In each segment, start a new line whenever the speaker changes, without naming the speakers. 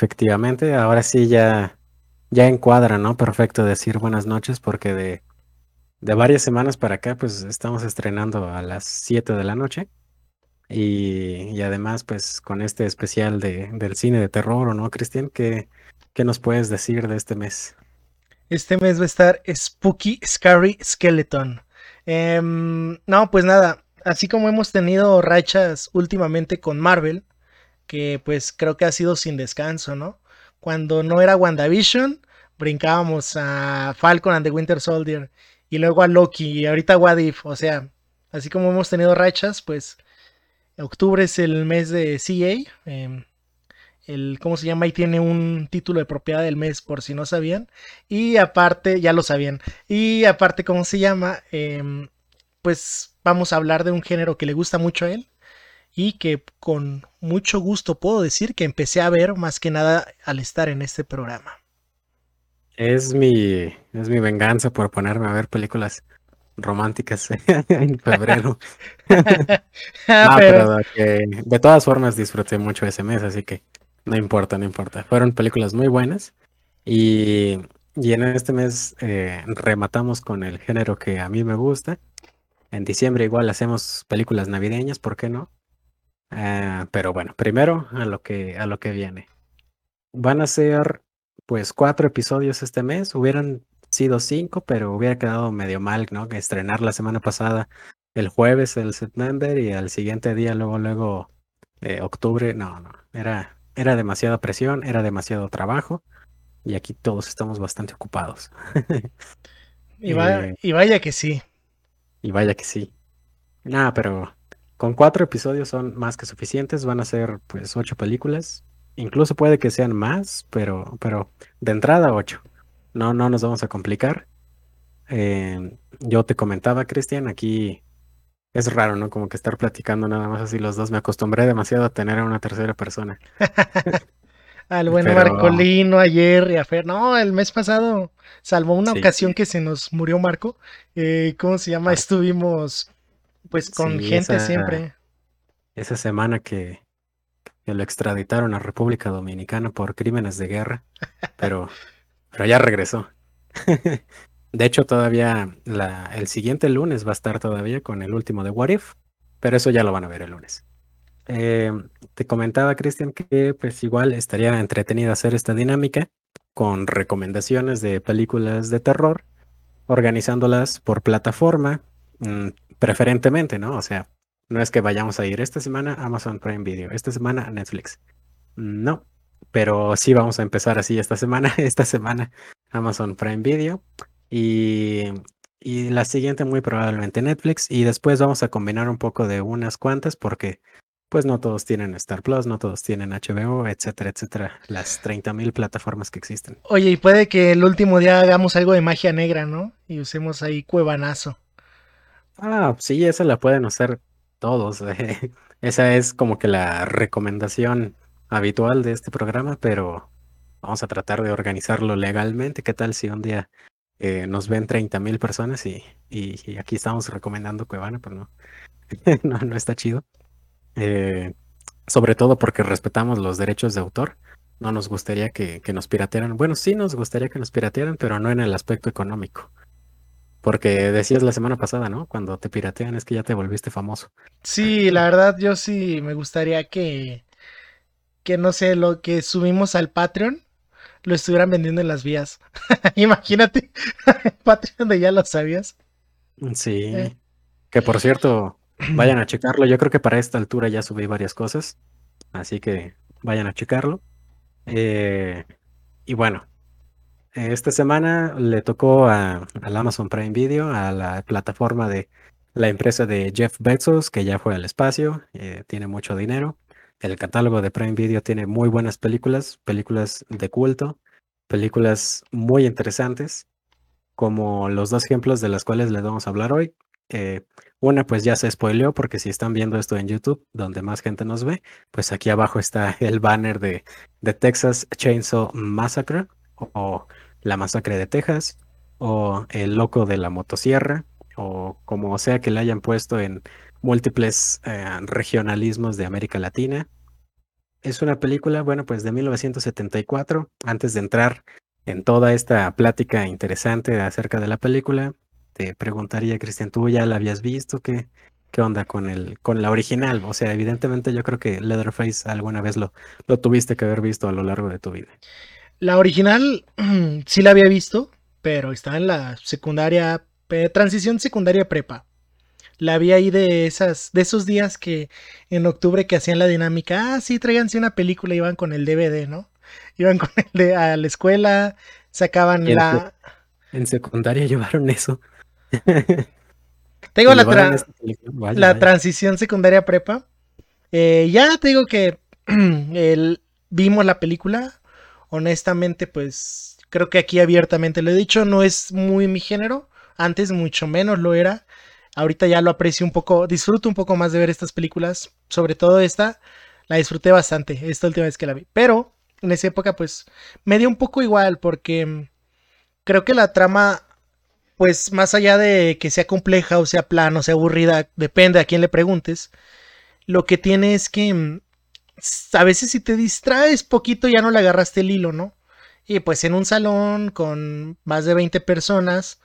Efectivamente, ahora sí ya, ya encuadra, ¿no? Perfecto decir buenas noches porque de, de varias semanas para acá pues estamos estrenando a las 7 de la noche y, y además pues con este especial de, del cine de terror, ¿o no, Cristian? ¿Qué, ¿Qué nos puedes decir de este mes?
Este mes va a estar Spooky Scary Skeleton. Em, no, pues nada, así como hemos tenido rachas últimamente con Marvel, que pues creo que ha sido sin descanso, ¿no? Cuando no era WandaVision, brincábamos a Falcon and the Winter Soldier y luego a Loki y ahorita What If, o sea, así como hemos tenido rachas, pues octubre es el mes de CA, em, el, ¿cómo se llama? Ahí tiene un título de propiedad del mes, por si no sabían. Y aparte, ya lo sabían. Y aparte, ¿cómo se llama? Em, pues vamos a hablar de un género que le gusta mucho a él, y que con mucho gusto puedo decir que empecé a ver más que nada al estar en este programa.
Es mi, es mi venganza por ponerme a ver películas románticas en febrero. Ah, pero... de todas formas disfruté mucho ese mes, así que no importa, no importa. Fueron películas muy buenas y, y en este mes eh, rematamos con el género que a mí me gusta. En diciembre igual hacemos películas navideñas, ¿por qué no? Ah, pero bueno, primero a lo que a lo que viene. Van a ser pues cuatro episodios este mes. Hubieran sido cinco, pero hubiera quedado medio mal, ¿no? Que estrenar la semana pasada el jueves el September y al siguiente día luego luego eh, octubre. No, no. Era era demasiada presión, era demasiado trabajo y aquí todos estamos bastante ocupados.
y, vaya, y vaya que sí.
Y vaya que sí. Nada, pero con cuatro episodios son más que suficientes, van a ser pues ocho películas. Incluso puede que sean más, pero, pero de entrada ocho. No, no nos vamos a complicar. Eh, yo te comentaba, Cristian, aquí es raro, ¿no? Como que estar platicando nada más así los dos. Me acostumbré demasiado a tener a una tercera persona.
Al bueno Marcolino, ayer y a Fer. No, el mes pasado, salvo una ocasión que se nos murió Marco. Eh, ¿Cómo se llama? Estuvimos pues con gente siempre.
Esa semana que, que, lo extraditaron a República Dominicana por crímenes de guerra, pero, pero ya regresó. de hecho, todavía la, el siguiente lunes va a estar todavía con el último de What If, pero eso ya lo van a ver el lunes. Eh, te comentaba, Cristian, que pues igual estaría entretenida hacer esta dinámica con recomendaciones de películas de terror, organizándolas por plataforma, mm, preferentemente, ¿no? O sea, no es que vayamos a ir esta semana a Amazon Prime Video, esta semana Netflix. No, pero sí vamos a empezar así esta semana, esta semana Amazon Prime Video y, y la siguiente muy probablemente Netflix y después vamos a combinar un poco de unas cuantas porque pues no todos tienen Star Plus, no todos tienen HBO, etcétera, etcétera, las 30.000 plataformas que existen.
Oye, y puede que el último día hagamos algo de magia negra, ¿no? Y usemos ahí cuevanazo.
Ah, sí, esa la pueden hacer todos. Eh. Esa es como que la recomendación habitual de este programa, pero vamos a tratar de organizarlo legalmente. ¿Qué tal si un día eh, nos ven 30 mil personas y, y, aquí estamos recomendando Cuevana? Pues no, no, no está chido. Eh, sobre todo porque respetamos los derechos de autor. No nos gustaría que, que nos piratearan. Bueno, sí nos gustaría que nos piratearan, pero no en el aspecto económico. Porque decías la semana pasada, ¿no? Cuando te piratean es que ya te volviste famoso.
Sí, la verdad yo sí me gustaría que que no sé, lo que subimos al Patreon lo estuvieran vendiendo en las vías. Imagínate, Patreon de ya lo sabías.
Sí. Eh. Que por cierto, vayan a checarlo. Yo creo que para esta altura ya subí varias cosas. Así que vayan a checarlo. Eh, y bueno, esta semana le tocó a, al Amazon Prime Video, a la plataforma de la empresa de Jeff Bezos, que ya fue al espacio, eh, tiene mucho dinero. El catálogo de Prime Video tiene muy buenas películas, películas de culto, películas muy interesantes, como los dos ejemplos de las cuales les vamos a hablar hoy. Eh, una pues ya se spoileó porque si están viendo esto en YouTube, donde más gente nos ve, pues aquí abajo está el banner de, de Texas Chainsaw Massacre o La Masacre de Texas o El Loco de la Motosierra o como sea que le hayan puesto en múltiples eh, regionalismos de América Latina. Es una película, bueno, pues de 1974. Antes de entrar en toda esta plática interesante acerca de la película, te preguntaría, Cristian, ¿tú ya la habías visto? ¿Qué, qué onda con, el, con la original? O sea, evidentemente yo creo que Leatherface alguna vez lo, lo tuviste que haber visto a lo largo de tu vida.
La original sí la había visto, pero está en la secundaria, transición secundaria prepa la vi ahí de esas, de esos días que en octubre que hacían la dinámica, ah, sí, tráiganse una película, iban con el DVD, ¿no? Iban con el de, a la escuela, sacaban la.
En secundaria llevaron eso.
Tengo la, la transición secundaria prepa. Eh, ya te digo que el, vimos la película. Honestamente, pues creo que aquí abiertamente lo he dicho, no es muy mi género. Antes mucho menos lo era. Ahorita ya lo aprecio un poco, disfruto un poco más de ver estas películas, sobre todo esta, la disfruté bastante esta última vez que la vi. Pero en esa época pues me dio un poco igual porque mm, creo que la trama pues más allá de que sea compleja o sea plana o sea aburrida, depende a quién le preguntes, lo que tiene es que mm, a veces si te distraes poquito ya no le agarraste el hilo, ¿no? Y pues en un salón con más de 20 personas,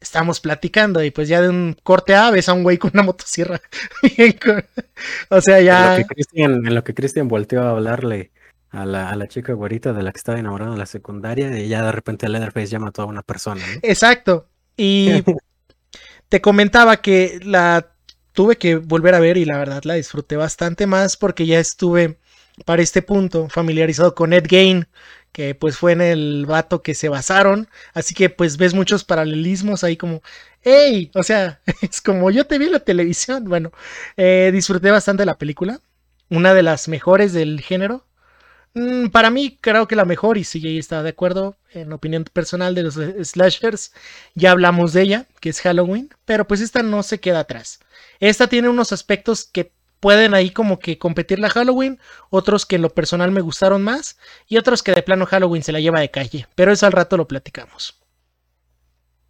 estamos platicando y pues ya de un corte A ves a un güey con una motosierra. o sea,
ya... En lo que Cristian volteó a hablarle a la, a la chica güerita de la que estaba enamorando en la secundaria y ya de repente Leatherface llama a toda una persona.
Exacto. Y te comentaba que la tuve que volver a ver y la verdad la disfruté bastante más porque ya estuve para este punto familiarizado con Ed Gain, que pues fue en el vato que se basaron, así que pues ves muchos paralelismos ahí como, hey, o sea, es como yo te vi en la televisión, bueno, eh, disfruté bastante la película, una de las mejores del género, mm, para mí creo que la mejor, y si está de acuerdo, en opinión personal de los slashers, ya hablamos de ella, que es Halloween, pero pues esta no se queda atrás. Esta tiene unos aspectos que pueden ahí como que competir la Halloween, otros que en lo personal me gustaron más y otros que de plano Halloween se la lleva de calle, pero eso al rato lo platicamos.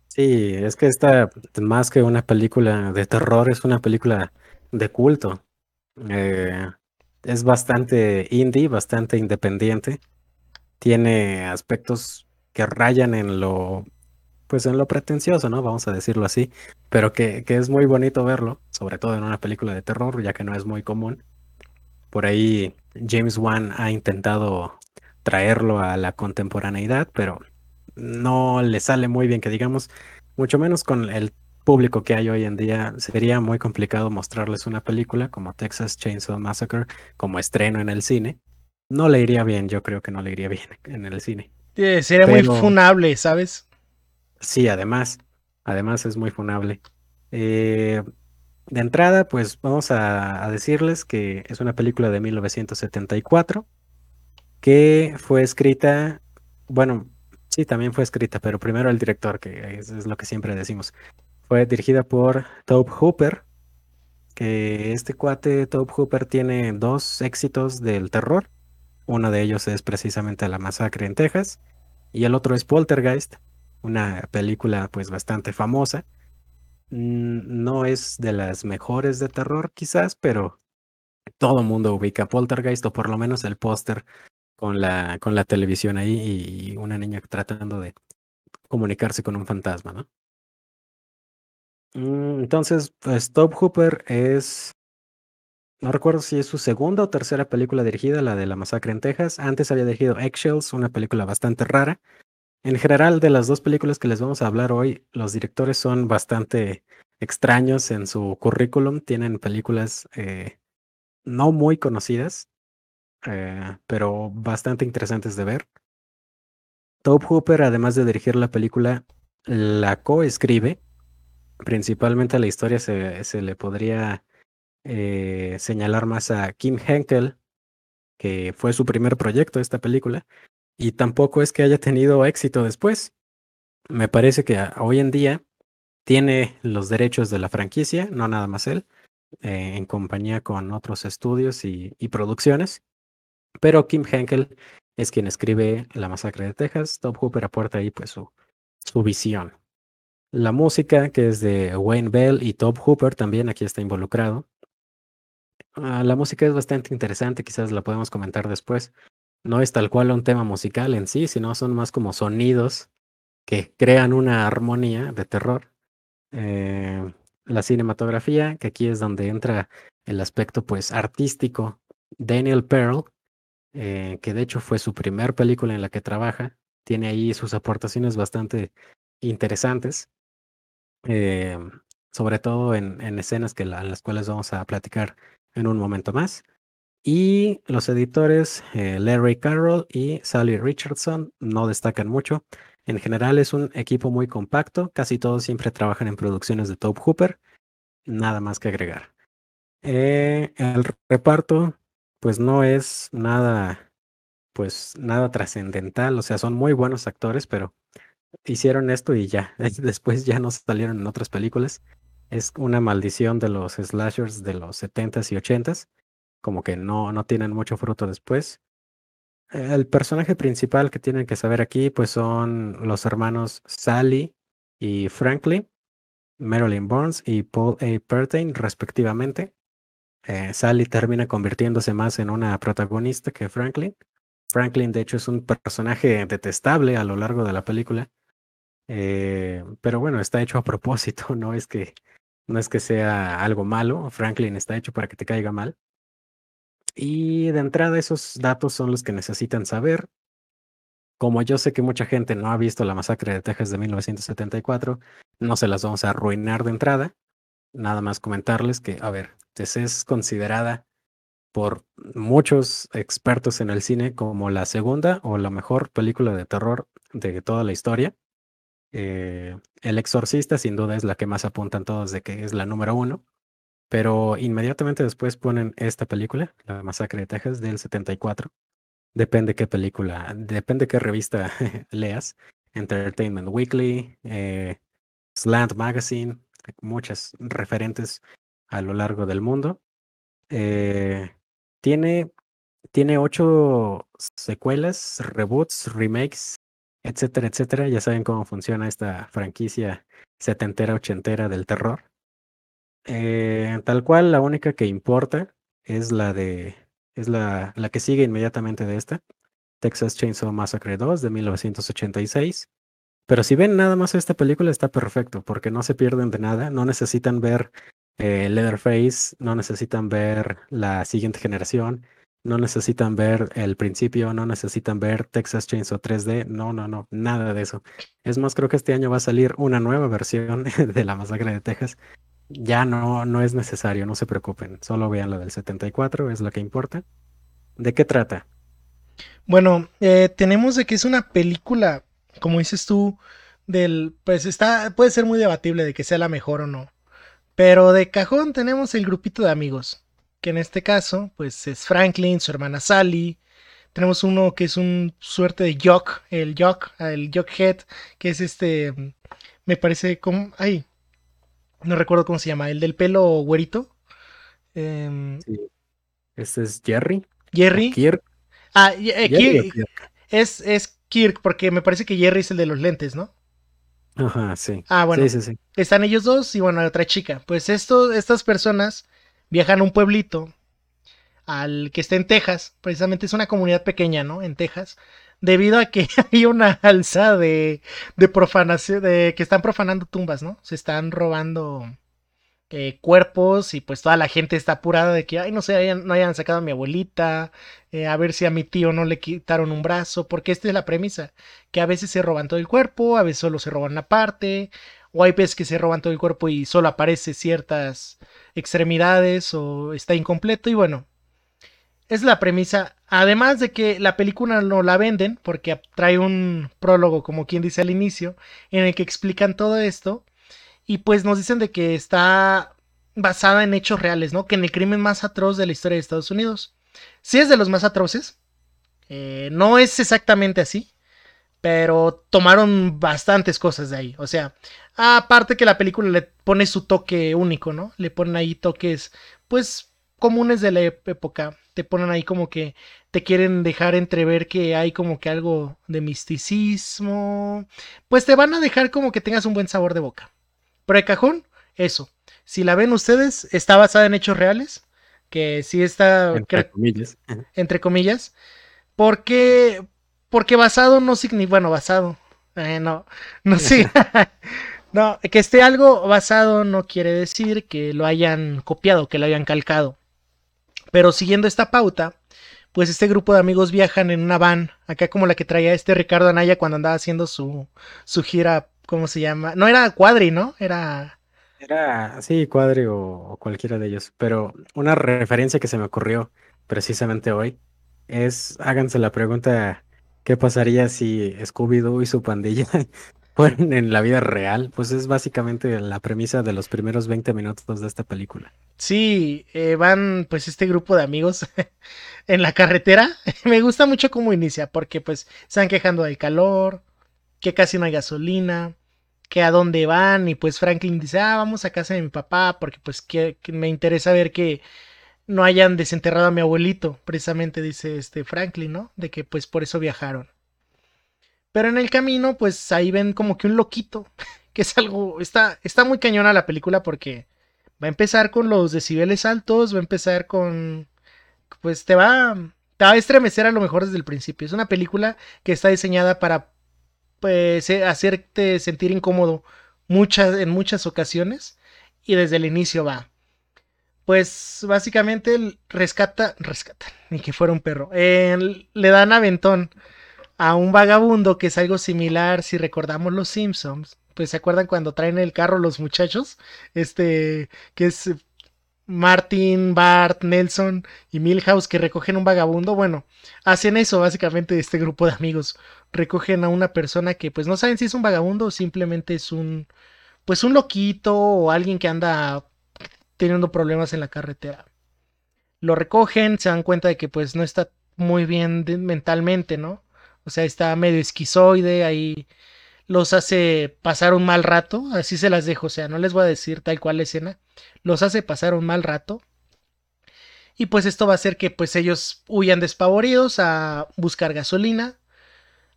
Sí, es que esta más que una película de terror es una película de culto. Eh, es bastante indie, bastante independiente. Tiene aspectos que rayan en lo pues en lo pretencioso, ¿no? Vamos a decirlo así, pero que, que, es muy bonito verlo, sobre todo en una película de terror, ya que no es muy común. Por ahí James Wan ha intentado traerlo a la contemporaneidad, pero no le sale muy bien, que digamos, mucho menos con el público que hay hoy en día, sería muy complicado mostrarles una película como Texas Chainsaw Massacre como estreno en el cine. No le iría bien, yo creo que no le iría bien en el cine.
sería muy funable, ¿sabes?
Sí, además, además es muy funable. Eh, de entrada, pues vamos a, decirles que es una película de 1974 que fue escrita, bueno, sí, también fue escrita, pero primero el director, que es, lo que siempre decimos. Fue dirigida por Tobe Hooper, que este cuate Tobe Hooper tiene dos éxitos del terror. Uno de ellos es precisamente La Masacre en Texas y el otro es Poltergeist, una película pues bastante famosa. Mm, no es de las mejores de terror quizás, pero todo mundo ubica Poltergeist o por lo menos el póster con la, con la televisión ahí y una niña tratando de comunicarse con un fantasma, ¿no? Mm, entonces, pues Top Hooper es no recuerdo si es su segunda o tercera película dirigida, la de la masacre en Texas. Antes había dirigido Eggshells, una película bastante rara. En general, de las dos películas que les vamos a hablar hoy, los directores son bastante extraños en su currículum. Tienen películas eh, no muy conocidas, eh, pero bastante interesantes de ver. Tobe Hooper, además de dirigir la película, la coescribe. Principalmente la historia se, se le podría eh, señalar más a Kim Henkel, que fue su primer proyecto esta película, y tampoco es que haya tenido éxito después. Me parece que hoy en día tiene los derechos de la franquicia, no nada más él, eh, en compañía con otros estudios y, producciones. Pero Kim Henkel es quien escribe La Masacre de Texas. Top Hooper aporta ahí pues su, su visión. La música, que es de Wayne Bell y Top Hooper, también aquí está involucrado. Ah, la música es bastante interesante, quizás la podemos comentar después. No es tal cual un tema musical en sí, sino son más como sonidos que crean una armonía de terror. Eh, la cinematografía, que aquí es donde entra el aspecto pues artístico. Daniel Pearl, eh, que de hecho fue su primer película en la que trabaja, tiene ahí sus aportaciones bastante interesantes. Eh, sobre todo en, en escenas que las cuales vamos a platicar en un momento más. Y los editores eh, Larry Carroll y Sally Richardson no destacan mucho. En general es un equipo muy compacto, casi todos siempre trabajan en producciones de Top Hooper, nada más que agregar. Eh, el reparto, pues no es nada, pues nada trascendental, o sea, son muy buenos actores, pero hicieron esto y ya, después ya no salieron en otras películas es una maldición de los slashers de los 70s y 80s, como que no, no tienen mucho fruto después. El personaje principal que tienen que saber aquí, pues son los hermanos Sally y Franklin, Marilyn Burns y Paul A. Pertain, respectivamente. Eh, Sally termina convirtiéndose más en una protagonista que Franklin. Franklin, de hecho, es un personaje detestable a lo largo de la película. Eh, pero bueno, está hecho a propósito, no es que no es que sea algo malo, Franklin está hecho para que te caiga mal. Y de entrada esos datos son los que necesitan saber. Como yo sé que mucha gente no ha visto la masacre de Texas de 1974, no se las vamos a arruinar de entrada. Nada más comentarles que, a ver, TC es considerada por muchos expertos en el cine como la segunda o la mejor película de terror de toda la historia. Eh, el Exorcista sin duda es la que más apuntan todos de que es la número uno, pero inmediatamente después ponen esta película, La Masacre de Texas, del 74. Depende qué película, depende qué revista leas. Entertainment Weekly, eh, Slant Magazine, muchas referentes a lo largo del mundo. Eh, tiene, tiene ocho secuelas, reboots, remakes etcétera, etcétera. Ya saben cómo funciona esta franquicia setentera, ochentera del terror. Eh, tal cual, la única que importa es la de. es la, la que sigue inmediatamente de esta. Texas Chainsaw Massacre 2 de 1986. Pero si ven nada más esta película está perfecto, porque no se pierden de nada, no necesitan ver eh, Leatherface, no necesitan ver la siguiente generación, no necesitan ver el principio, no necesitan ver Texas Chainsaw 3D, no, no, no, nada de eso. Es más, creo que este año va a salir una nueva versión de la masacre de Texas. Ya no, no es necesario, no se preocupen, solo vean la del 74, es lo que importa. ¿De qué trata?
Bueno, eh, tenemos de que es una película, como dices tú, del, pues está, puede ser muy debatible de que sea la mejor o no. Pero de cajón tenemos el grupito de amigos que en este caso, pues es Franklin, su hermana Sally. Tenemos uno que es un suerte de Jock, el Jock, el Jockhead, que es este, me parece como, ay, no recuerdo cómo se llama, el del pelo güerito.
Este es Jerry.
Jerry.
Kirk.
Ah, eh, Kirk. Es, es Kirk, porque me parece que Jerry es el de los lentes, ¿no?
Ajá, sí.
Ah, bueno. Sí, sí, sí. Están ellos dos y bueno, hay otra chica. Pues esto, estas personas viajan a un pueblito al que está en Texas, precisamente es una comunidad pequeña, ¿no? En Texas, debido a que hay una alza de, de profanación, de que están profanando tumbas, ¿no? Se están robando eh, cuerpos y pues toda la gente está apurada de que, ay, no sé, no hayan sacado a mi abuelita, eh, a ver si a mi tío no le quitaron un brazo, porque esta es la premisa, que a veces se roban todo el cuerpo, a veces solo se roban una parte, o hay veces que se roban todo el cuerpo y solo aparece ciertas extremidades o está incompleto y bueno, es la premisa, además de que la película no la venden porque trae un prólogo como quien dice al inicio en el que explican todo esto y pues nos dicen de que está basada en hechos reales, ¿no? Que en el crimen más atroz de la historia de Estados Unidos. Sí es de los más atroces. Eh, no es exactamente así. Pero tomaron bastantes cosas de ahí. O sea, aparte que la película le pone su toque único, ¿no? Le ponen ahí toques, pues, comunes de la época. Te ponen ahí como que te quieren dejar entrever que hay como que algo de misticismo. Pues te van a dejar como que tengas un buen sabor de boca. Pero de cajón, eso. Si la ven ustedes, está basada en hechos reales. Que sí está.
Entre comillas.
Entre comillas. Porque. Porque basado no significa. Bueno, basado. Eh, no. No sí. no, que esté algo basado no quiere decir que lo hayan copiado, que lo hayan calcado. Pero siguiendo esta pauta, pues este grupo de amigos viajan en una van, acá como la que traía este Ricardo Anaya cuando andaba haciendo su, su gira ¿Cómo se llama? No era Cuadri, ¿no? Era.
Era, sí, Cuadri o, cualquiera de ellos. Pero una referencia que se me ocurrió precisamente hoy es: háganse la pregunta, ¿qué pasaría si Scooby-Doo y su pandilla fueran en la vida real? Pues es básicamente la premisa de los primeros 20 minutos de esta película.
Sí, eh, van pues este grupo de amigos en la carretera. me gusta mucho cómo inicia, porque pues están quejando del calor que casi no hay gasolina, que a dónde van y pues Franklin dice, ah, vamos a casa de mi papá porque pues que, me interesa ver que no hayan desenterrado a mi abuelito, precisamente dice este Franklin, ¿no? De que pues por eso viajaron. Pero en el camino pues ahí ven como que un loquito, que es algo, está, está muy cañona la película porque va a empezar con los decibeles altos, va a empezar con, pues te va, te va a estremecer a lo mejor desde el principio. Es una película que está diseñada para pues, eh, hacerte sentir incómodo muchas, en muchas ocasiones y desde el inicio va. Pues básicamente rescata, rescata, ni que fuera un perro. le dan aventón a un vagabundo que es algo similar si recordamos los Simpsons. Pues se acuerdan cuando traen el carro los muchachos, este que es Martin, Bart, Nelson y Milhouse que recogen un vagabundo, bueno, hacen eso básicamente este grupo de amigos. Recogen a una persona que pues no saben si es un vagabundo o simplemente es un pues un loquito o alguien que anda teniendo problemas en la carretera. Lo recogen, se dan cuenta de que pues no está muy bien mentalmente, ¿no? O sea, está medio esquizoide, ahí los hace pasar un mal rato, así se las dejo, o sea, no les voy a decir tal cual la escena, los hace pasar un mal rato. Y pues esto va a hacer que pues ellos huyan despavoridos a buscar gasolina.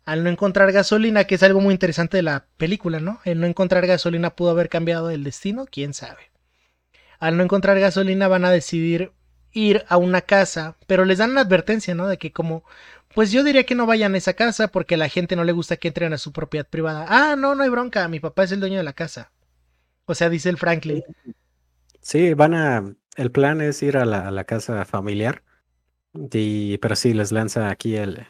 Al no encontrar gasolina, que es algo muy interesante de la película, ¿no? El no encontrar gasolina pudo haber cambiado el destino, quién sabe. Al no encontrar gasolina van a decidir ir a una casa, pero les dan una advertencia, ¿no? De que como pues yo diría que no vayan a esa casa porque a la gente no le gusta que entren a su propiedad privada. Ah, no, no hay bronca, mi papá es el dueño de la casa. O sea, dice el Franklin.
Sí, van a. El plan es ir a la, casa familiar. Y, pero sí, les lanza aquí el,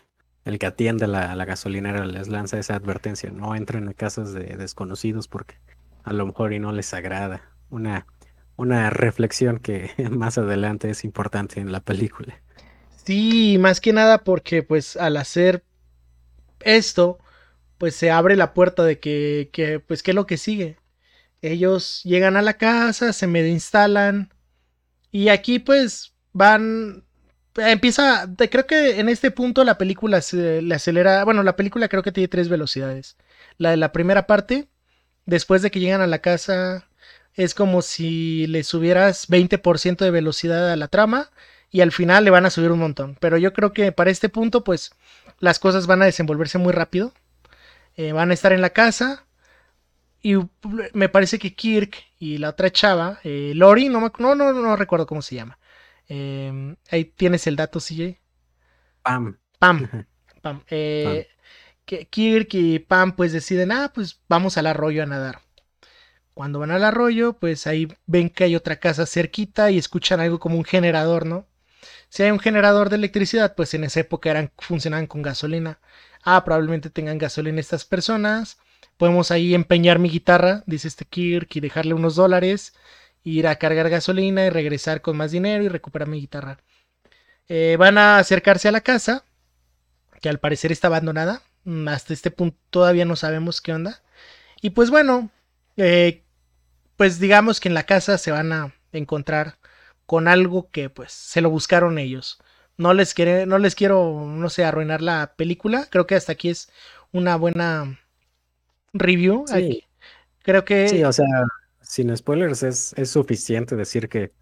el que atiende la, la gasolinera, les lanza esa advertencia. No entren a casas de desconocidos porque a lo mejor y no les agrada. Una, una reflexión que más adelante es importante en la película.
Sí, más que nada porque pues al hacer esto, pues se abre la puerta de que, que pues qué es lo que sigue. Ellos llegan a la casa, se medio instalan y aquí pues van empieza, creo que en este punto la película se le acelera, bueno, la película creo que tiene tres velocidades. La de la primera parte, después de que llegan a la casa, es como si le subieras 20% de velocidad a la trama y al final le van a subir un montón. Pero yo creo que para este punto, pues las cosas van a desenvolverse muy rápido. Eh, van a estar en la casa. Y me parece que Kirk y la otra chava, eh, Lori, no, no, no, no, recuerdo cómo se llama. Em, ahí tienes el dato, CJ.
Pam.
Pam. Pam. Eh, Kirk y Pam pues deciden, ah, pues vamos al arroyo a nadar. Cuando van al arroyo, pues ahí ven que hay otra casa cerquita y escuchan algo como un generador, ¿no? Si hay un generador de electricidad, pues en esa época eran, funcionaban con gasolina. Ah, probablemente tengan gasolina estas personas. Podemos ahí empeñar mi guitarra, dice este Kirk, y dejarle unos dólares, ir a cargar gasolina y regresar con más dinero y recuperar mi guitarra. Eh, van a acercarse a la casa, que al parecer está abandonada. Mm, hasta este punto todavía no sabemos qué onda. Y pues bueno, eh, pues digamos que en la casa se van a encontrar con algo que pues se lo buscaron ellos. No les, quiere, no les quiero, no sé, arruinar la película. Creo que hasta aquí es una buena review.
Sí.
Creo que...
Sí, o sea, sin spoilers es, es suficiente decir que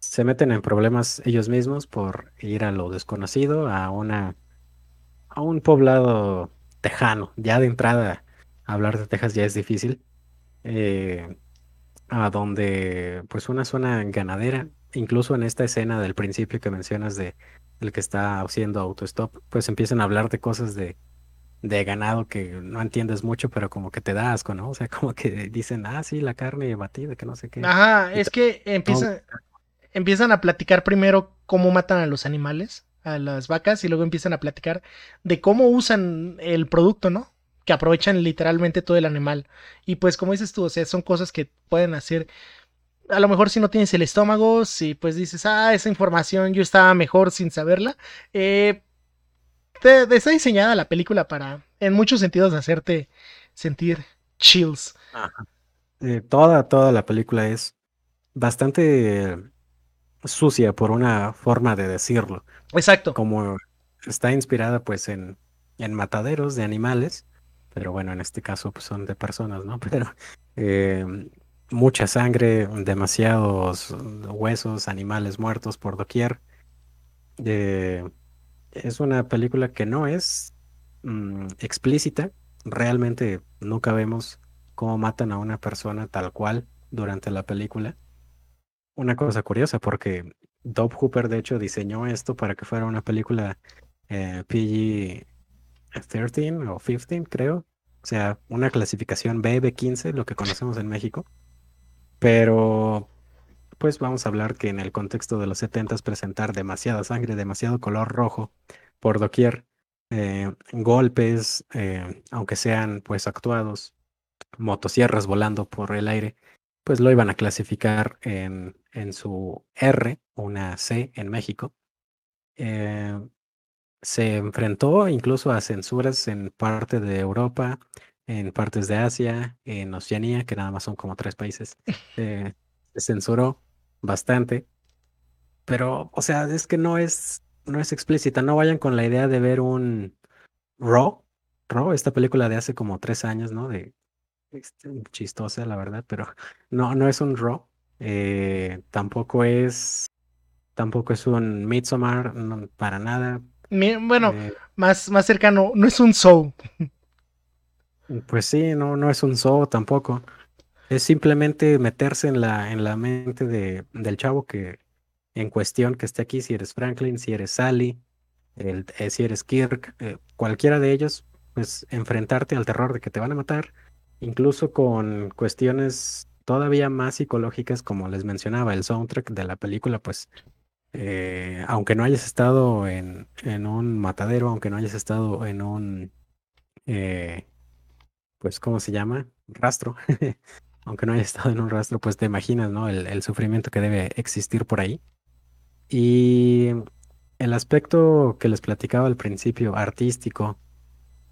se meten en problemas ellos mismos por ir a lo desconocido, a una a un poblado tejano. Ya de entrada, hablar de Texas ya es difícil. Eh, a donde, pues, una zona ganadera incluso en esta escena del principio que mencionas de el que está haciendo autostop, pues empiezan a hablar de cosas de, de ganado que no entiendes mucho, pero como que te da asco, ¿no? O sea, como que dicen, ah, sí, la carne batida, que no sé qué.
Ajá, es que empiezan, empiezan a platicar primero cómo matan a los animales, a las vacas, y luego empiezan a platicar de cómo usan el producto, ¿no? Que aprovechan literalmente todo el animal. Y pues como dices tú, o sea, son cosas que pueden hacer a lo mejor si no tienes el estómago, si pues dices, ah, esa información yo estaba mejor sin saberla, eh, te, está diseñada la película para, en muchos sentidos, hacerte sentir chills.
Eh, toda, toda la película es bastante sucia por una forma de decirlo.
Exacto.
Como está inspirada pues en, en mataderos de animales, pero bueno, en este caso pues, son de personas, ¿no? Pero eh, mucha sangre, demasiados huesos, animales muertos por doquier. Eh, es una película que no es mm, explícita. Realmente nunca vemos cómo matan a una persona tal cual durante la película. Una cosa curiosa, porque Dob Hooper de hecho diseñó esto para que fuera una película eh, PG-13 o 15, creo. O sea, una clasificación BB15, lo que conocemos en México. Pero, pues vamos a hablar que en el contexto de los 70 presentar demasiada sangre, demasiado color rojo por doquier, eh, golpes, eh, aunque sean pues actuados, motosierras volando por el aire, pues lo iban a clasificar en, en su R, una C en México. Eh, se enfrentó incluso a censuras en parte de Europa, en partes de Asia, en Oceanía, que nada más son como tres países. Eh, se censuró bastante. Pero, o sea, es que no es, no es explícita. No vayan con la idea de ver un Raw. Raw, esta película de hace como tres años, ¿no? De este, chistosa, la verdad, pero no, no es un Raw. Eh, tampoco es. Tampoco es un Midsommar, para nada.
Bueno, eh, más, más cercano, no es un show.
Pues sí, no, no es un zoo tampoco. Es simplemente meterse en la, en la mente de, del chavo que en cuestión que esté aquí, si eres Franklin, si eres Sally, el, eh, si eres Kirk, eh, cualquiera de ellos, pues enfrentarte al terror de que te van a matar, incluso con cuestiones todavía más psicológicas, como les mencionaba, el soundtrack de la película, pues eh, aunque no hayas estado en, en, un matadero, aunque no hayas estado en un pues, ¿cómo se llama? Rastro. Aunque no haya estado en un rastro, pues te imaginas, ¿no? El, sufrimiento que debe existir por ahí. Y el aspecto que les platicaba al principio, artístico,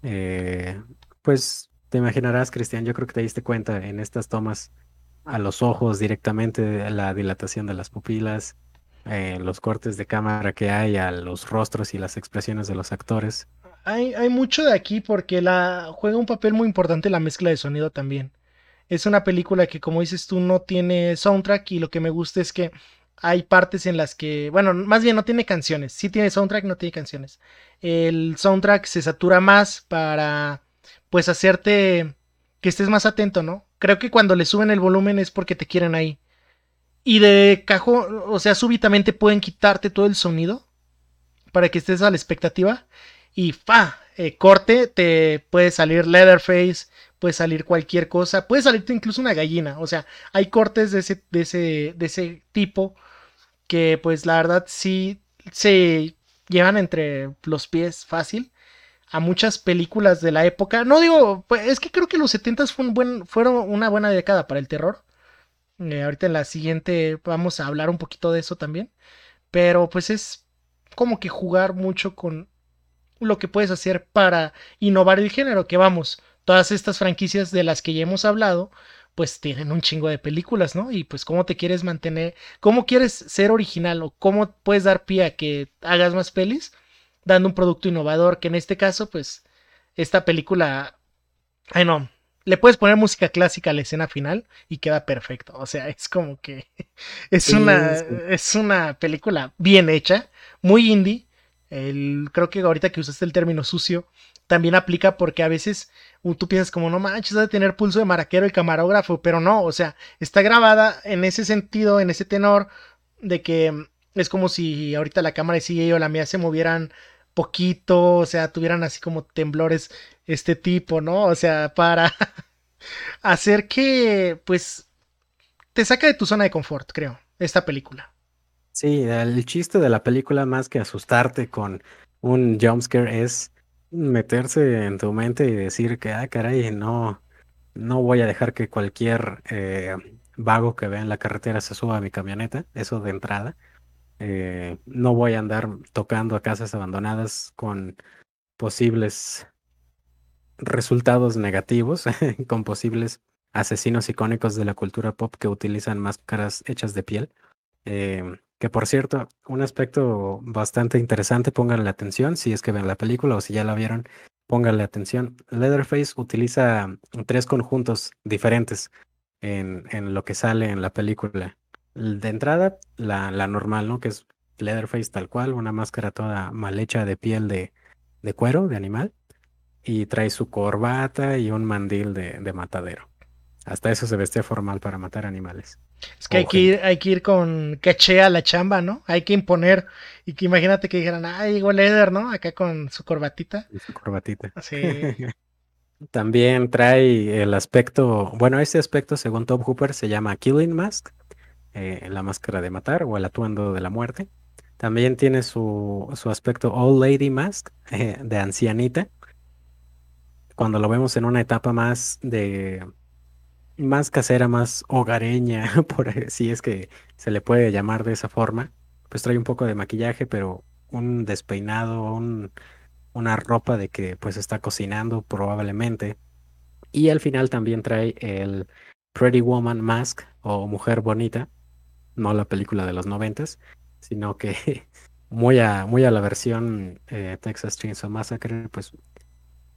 eh, pues te imaginarás, Cristian, yo creo que te diste cuenta en estas tomas a los ojos directamente, la dilatación de las pupilas, eh, los cortes de cámara que hay a los rostros y las expresiones de los actores
hay, mucho de aquí porque la juega un papel muy importante la mezcla de sonido también. Es una película que, como dices tú, no tiene soundtrack y lo que me gusta es que hay partes en las que, bueno, más bien no tiene canciones. Sí tiene soundtrack, no tiene canciones. El soundtrack se satura más para, pues, hacerte que estés más atento, ¿no? Creo que cuando le suben el volumen es porque te quieren ahí. Y de cajón, o sea, súbitamente pueden quitarte todo el sonido para que estés a la expectativa y fa, eh, corte, te puede salir Leatherface, puede salir cualquier cosa, puede salirte incluso una gallina, o sea, hay cortes de ese, de ese, de ese tipo que pues la verdad sí se llevan entre los pies fácil a muchas películas de la época. No digo, pues es que creo que los 70 fue un fueron una buena década para el terror. Eh, ahorita en la siguiente vamos a hablar un poquito de eso también. Pero pues es como que jugar mucho con lo que puedes hacer para innovar el género. Que vamos, todas estas franquicias de las que ya hemos hablado, pues tienen un chingo de películas, ¿no? Y pues cómo te quieres mantener, cómo quieres ser original o cómo puedes dar pie a que hagas más pelis, dando un producto innovador, que en este caso, pues, esta película, ay no, le puedes poner música clásica a la escena final y queda perfecto. O sea, es como que es una es una película bien hecha, muy indie. Creo que ahorita que usaste el término sucio, también aplica porque a veces tú piensas como, no manches, de tener pulso de maraquero el camarógrafo, pero no, o sea, está grabada en ese sentido, en ese tenor, de que es como si ahorita la cámara de y o la mía se movieran poquito, o sea, tuvieran así como temblores este tipo, ¿no? O sea, para hacer que, pues, te saca de tu zona de confort, creo, esta película.
Sí, el chiste de la película, más que asustarte con un jumpscare, es meterse en tu mente y decir que, ah, caray, no, no voy a dejar que cualquier eh, vago que vea en la carretera se suba a mi camioneta, eso de entrada. Eh, no voy a andar tocando a casas abandonadas con posibles resultados negativos, con posibles asesinos icónicos de la cultura pop que utilizan máscaras hechas de piel. Eh, que por cierto, un aspecto bastante interesante, pónganle atención si es que ven la película o si ya la vieron, pónganle atención. Leatherface utiliza tres conjuntos diferentes en, en lo que sale en la película. De entrada, la, la, normal, ¿no? Que es Leatherface tal cual, una máscara toda mal hecha de piel de, de cuero, de animal, y trae su corbata y un mandil de, de matadero. Hasta eso se vestía formal para matar animales.
Es que hay que, ir, hay que ir con caché a la chamba, ¿no? Hay que imponer. Y que imagínate que dijeran, ah, llegó Leder, ¿no? Acá con su corbatita.
su corbatita. Sí. También trae el aspecto, bueno, ese aspecto, según Top Hooper, se llama Killing Mask, eh, la máscara de matar o el atuendo de la muerte. También tiene su, su aspecto Old Lady Mask, eh, de ancianita. Cuando lo vemos en una etapa más de más casera, más hogareña, por si es que se le puede llamar de esa forma. Pues trae un poco de maquillaje, pero un despeinado, un, una ropa de que pues está cocinando probablemente. Y al final también trae el Pretty Woman Mask o Mujer Bonita, no la película de los noventas, sino que muy a, muy a la versión eh, Texas Chainsaw Massacre, pues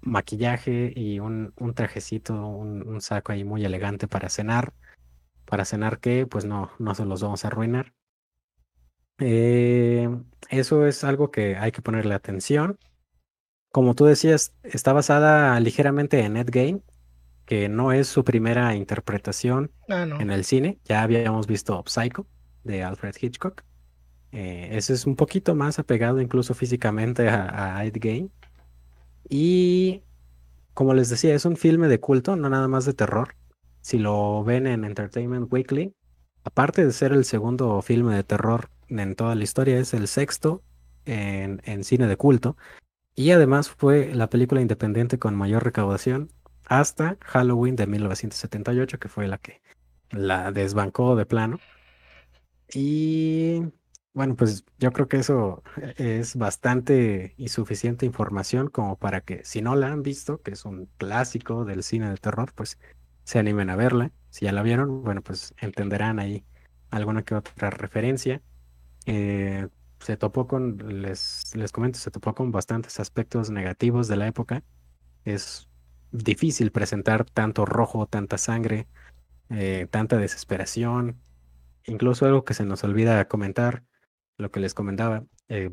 maquillaje y un, un trajecito, un, saco ahí muy elegante para cenar. Para cenar que pues no, no se los vamos a arruinar. Eh, eso es algo que hay que ponerle atención. Como tú decías, está basada ligeramente en Ed Gein, que no es su primera interpretación
ah,
en el cine. Ya habíamos visto Psycho de Alfred Hitchcock. Eh, ese es un poquito más apegado incluso físicamente a, a Ed Gein. Y como les decía, es un filme de culto, no nada más de terror. Si lo ven en Entertainment Weekly, aparte de ser el segundo filme de terror en toda la historia, es el sexto en, en cine de culto. Y además fue la película independiente con mayor recaudación hasta Halloween de 1978, que fue la que la desbancó de plano. Y bueno, pues yo creo que eso es bastante y suficiente información como para que si no la han visto, que es un clásico del cine de terror, pues se animen a verla. Si ya la vieron, bueno, pues entenderán ahí alguna que otra referencia. Eh, se topó con, les, les comento, se topó con bastantes aspectos negativos de la época. Es difícil presentar tanto rojo, tanta sangre, eh, tanta desesperación. Incluso algo que se nos olvida comentar lo que les comentaba. Eh,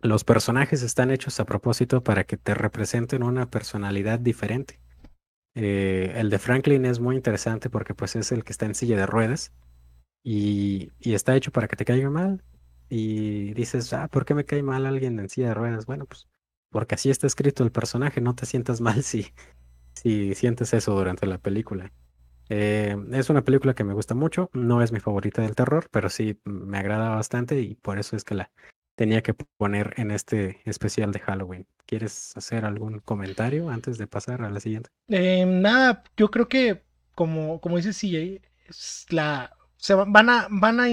los personajes están hechos a propósito para que te representen una personalidad diferente. Eh, el de Franklin es muy interesante porque pues es el que está en silla de ruedas y, y, está hecho para que te caiga mal. Y dices, ah, ¿por qué me cae mal alguien en silla de ruedas? Bueno, pues porque así está escrito el personaje, no te sientas mal si, si sientes eso durante la película. Eh, es una película que me gusta mucho, no es mi favorita del terror, pero sí me agrada bastante y por eso es que la tenía que poner en este especial de Halloween. ¿Quieres hacer algún comentario antes de pasar a la siguiente?
Eh, nada, yo creo que como, como dice CJ, la, se van a, van a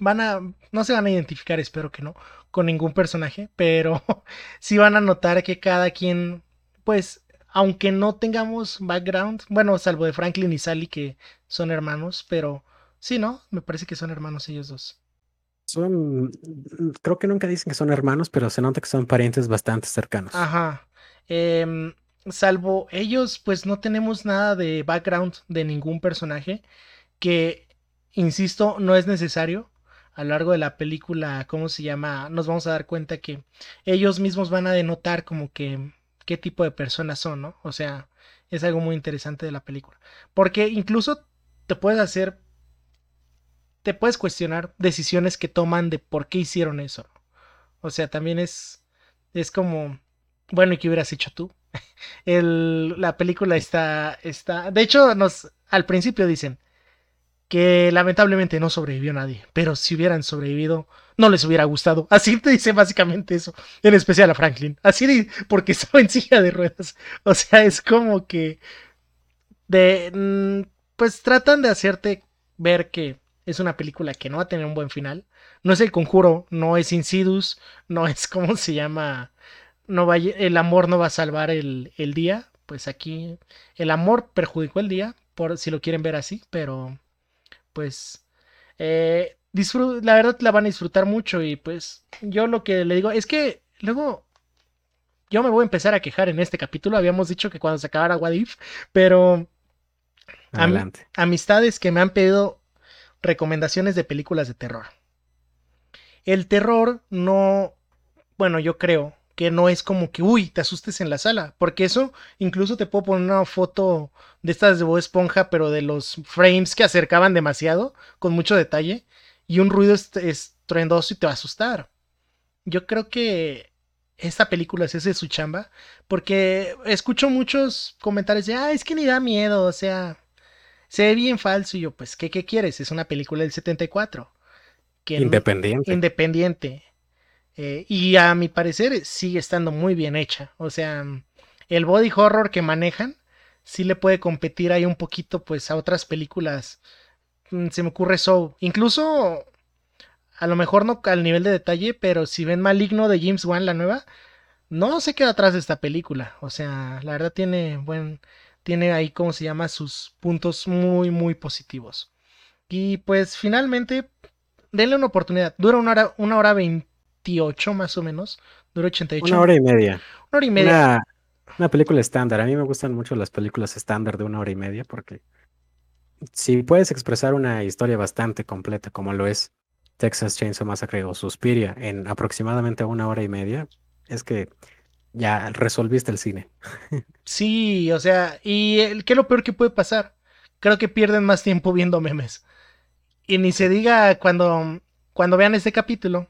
van a, no se van a identificar, espero que no, con ningún personaje, pero sí van a notar que cada quien, pues, aunque no tengamos background, bueno, salvo de Franklin y Sally que son hermanos, pero sí, ¿no? Me parece que son hermanos ellos dos.
Son, creo que nunca dicen que son hermanos, pero se nota que son parientes bastante cercanos.
Ajá. Em, salvo ellos, pues no tenemos nada de background de ningún personaje que, insisto, no es necesario. A lo largo de la película, ¿cómo se llama? Nos vamos a dar cuenta que ellos mismos van a denotar como que qué tipo de personas son, ¿no? O sea, es algo muy interesante de la película. Porque incluso te puedes hacer te puedes cuestionar decisiones que toman de por qué hicieron eso. O sea, también es, es como, bueno, ¿y qué hubieras hecho tú? El, la película está, está, de hecho, nos, al principio dicen que lamentablemente no sobrevivió nadie, pero si hubieran sobrevivido, no les hubiera gustado. Así te dice básicamente eso, en especial a Franklin. Así porque estaba en silla de ruedas. O sea, es como que de, mm, pues tratan de hacerte ver que es una película que no va a tener un buen final. No es el conjuro, no es Insidus, no es como se llama. No va, el amor no va a salvar el, el día. Pues aquí el amor perjudicó el día, por si lo quieren ver así, pero pues eh, la verdad la van a disfrutar mucho y pues yo lo que le digo es que luego yo me voy a empezar a quejar en este capítulo. Habíamos dicho que cuando se acabara What If, pero amistades que me han pedido recomendaciones de películas de terror. El terror no, bueno, yo creo que no es como que, uy, te asustes en la sala, porque eso incluso te puedo poner una foto de estas de Bob Esponja, pero de los frames que acercaban demasiado, con mucho detalle, y un ruido estruendoso y te va a asustar. Yo creo que esta película es ese su chamba, porque escucho muchos comentarios de, ah, es que ni da miedo, o sea, se ve bien falso. Y yo, pues, ¿qué, qué quieres? Es una película del 74.
Que independiente.
independiente. Eh, y a mi parecer sigue estando muy bien hecha. O sea, el body horror que manejan sí le puede competir ahí un poquito pues a otras películas. Mm, se me ocurre eso. Incluso, a lo mejor no al nivel de detalle, pero si ven Maligno de James Wan, la nueva, no se queda atrás de esta película. O sea, la verdad tiene buen, tiene ahí, como se llama, sus puntos muy, muy positivos. Y pues finalmente, denle una oportunidad. Dura una hora, una hora 28 más o menos. Dura 88.
Una hora y media.
Una hora y media.
Una, película estándar. A mí me gustan mucho las películas estándar de una hora y media porque si puedes expresar una historia bastante completa como lo es Texas Chainsaw Massacre o Suspiria en aproximadamente una hora y media, es que ya resolviste el cine.
Sí, o sea, y ¿qué es lo peor que puede pasar? Creo que pierden más tiempo viendo memes. Y ni se diga cuando, cuando vean este capítulo.